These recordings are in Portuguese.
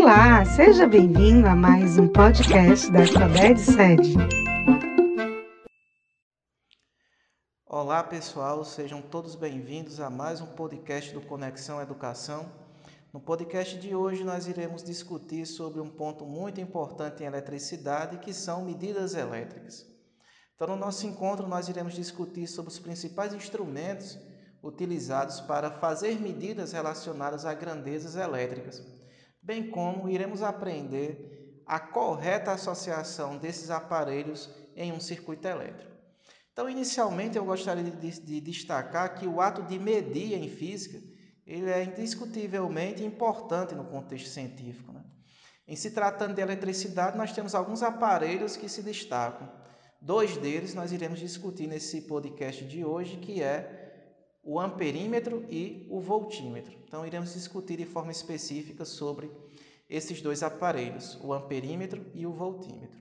Olá, seja bem-vindo a mais um podcast da Sabed Sede. Olá pessoal, sejam todos bem-vindos a mais um podcast do Conexão Educação. No podcast de hoje nós iremos discutir sobre um ponto muito importante em eletricidade, que são medidas elétricas. Então, no nosso encontro nós iremos discutir sobre os principais instrumentos utilizados para fazer medidas relacionadas a grandezas elétricas, bem como iremos aprender a correta associação desses aparelhos em um circuito elétrico. Então, inicialmente, eu gostaria de, de destacar que o ato de medir em física ele é indiscutivelmente importante no contexto científico. Né? Em se tratando de eletricidade, nós temos alguns aparelhos que se destacam. Dois deles nós iremos discutir nesse podcast de hoje, que é o amperímetro e o voltímetro. Então, iremos discutir de forma específica sobre esses dois aparelhos, o amperímetro e o voltímetro.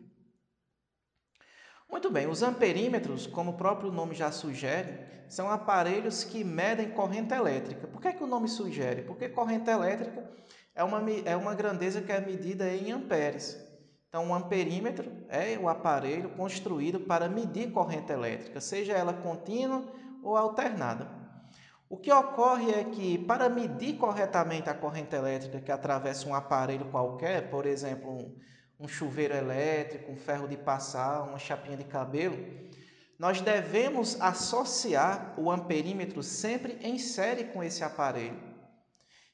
Muito bem, os amperímetros, como o próprio nome já sugere, são aparelhos que medem corrente elétrica. Por que, é que o nome sugere? Porque corrente elétrica é uma, é uma grandeza que é medida em amperes. Então, o amperímetro é o aparelho construído para medir corrente elétrica, seja ela contínua ou alternada. O que ocorre é que, para medir corretamente a corrente elétrica que atravessa um aparelho qualquer, por exemplo, um, um chuveiro elétrico, um ferro de passar, uma chapinha de cabelo, nós devemos associar o amperímetro sempre em série com esse aparelho.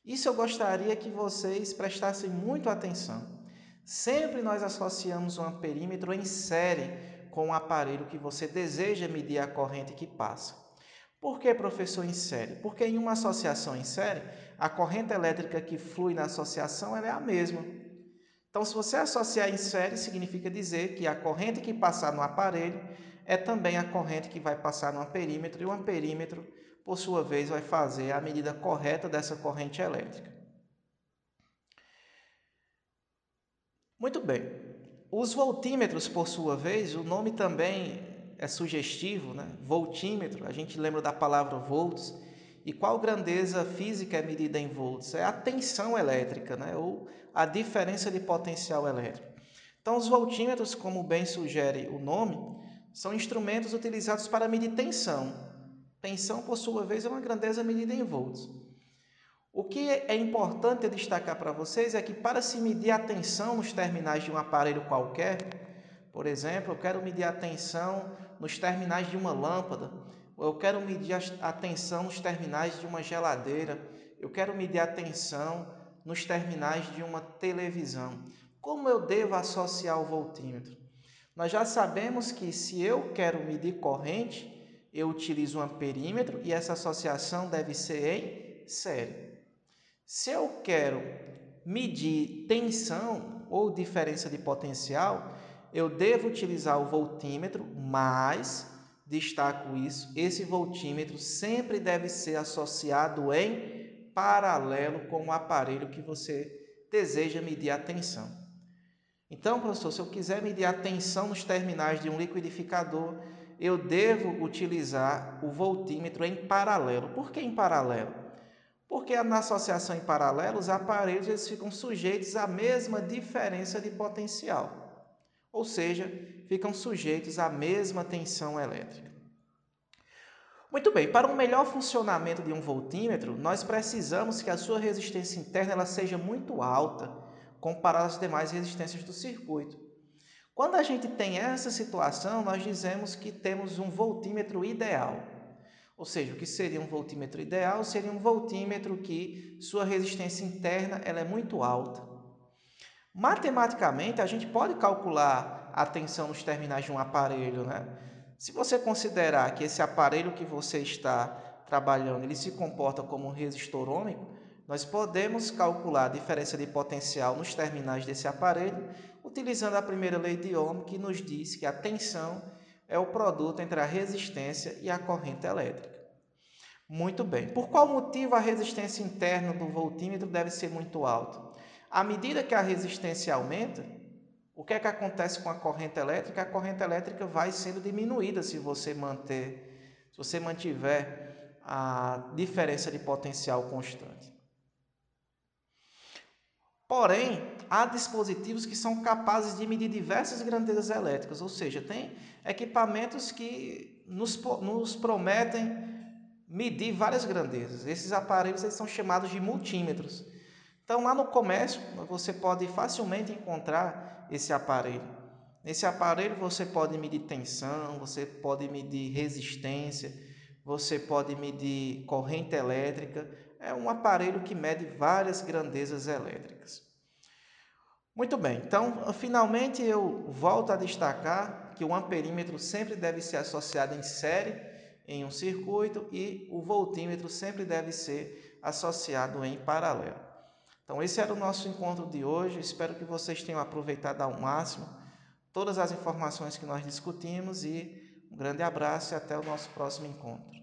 Isso eu gostaria que vocês prestassem muito atenção. Sempre nós associamos o amperímetro em série com o aparelho que você deseja medir a corrente que passa. Por que professor em série? Porque em uma associação em série, a corrente elétrica que flui na associação é a mesma. Então, se você associar em série, significa dizer que a corrente que passar no aparelho é também a corrente que vai passar no amperímetro, e o amperímetro, por sua vez, vai fazer a medida correta dessa corrente elétrica. Muito bem. Os voltímetros, por sua vez, o nome também é sugestivo, né? Voltímetro, a gente lembra da palavra volts. E qual grandeza física é medida em volts? É a tensão elétrica, né? Ou a diferença de potencial elétrico. Então, os voltímetros, como bem sugere o nome, são instrumentos utilizados para medir tensão. Tensão, por sua vez, é uma grandeza medida em volts. O que é importante destacar para vocês é que para se medir a tensão nos terminais de um aparelho qualquer, por exemplo, eu quero medir a tensão nos terminais de uma lâmpada, eu quero medir a tensão nos terminais de uma geladeira, eu quero medir a tensão nos terminais de uma televisão. Como eu devo associar o voltímetro? Nós já sabemos que se eu quero medir corrente, eu utilizo um amperímetro e essa associação deve ser em série. Se eu quero medir tensão ou diferença de potencial, eu devo utilizar o voltímetro, mas destaco isso, esse voltímetro sempre deve ser associado em paralelo com o aparelho que você deseja medir a tensão. Então, professor, se eu quiser medir a tensão nos terminais de um liquidificador, eu devo utilizar o voltímetro em paralelo. Por que em paralelo? Porque na associação em paralelo, os aparelhos eles ficam sujeitos à mesma diferença de potencial ou seja, ficam sujeitos à mesma tensão elétrica. Muito bem, para um melhor funcionamento de um voltímetro, nós precisamos que a sua resistência interna ela seja muito alta comparada às demais resistências do circuito. Quando a gente tem essa situação, nós dizemos que temos um voltímetro ideal. Ou seja, o que seria um voltímetro ideal seria um voltímetro que sua resistência interna ela é muito alta. Matematicamente, a gente pode calcular a tensão nos terminais de um aparelho, né? Se você considerar que esse aparelho que você está trabalhando, ele se comporta como um resistor ômico, nós podemos calcular a diferença de potencial nos terminais desse aparelho utilizando a primeira lei de Ohm, que nos diz que a tensão é o produto entre a resistência e a corrente elétrica. Muito bem. Por qual motivo a resistência interna do voltímetro deve ser muito alta? À medida que a resistência aumenta, o que é que acontece com a corrente elétrica? A corrente elétrica vai sendo diminuída se você manter, se você mantiver a diferença de potencial constante. Porém, há dispositivos que são capazes de medir diversas grandezas elétricas, ou seja, tem equipamentos que nos, nos prometem medir várias grandezas. Esses aparelhos eles são chamados de multímetros. Então, lá no comércio, você pode facilmente encontrar esse aparelho. Nesse aparelho, você pode medir tensão, você pode medir resistência, você pode medir corrente elétrica. É um aparelho que mede várias grandezas elétricas. Muito bem, então, finalmente eu volto a destacar que o amperímetro sempre deve ser associado em série em um circuito e o voltímetro sempre deve ser associado em paralelo. Então, esse era o nosso encontro de hoje. Espero que vocês tenham aproveitado ao máximo todas as informações que nós discutimos e um grande abraço e até o nosso próximo encontro.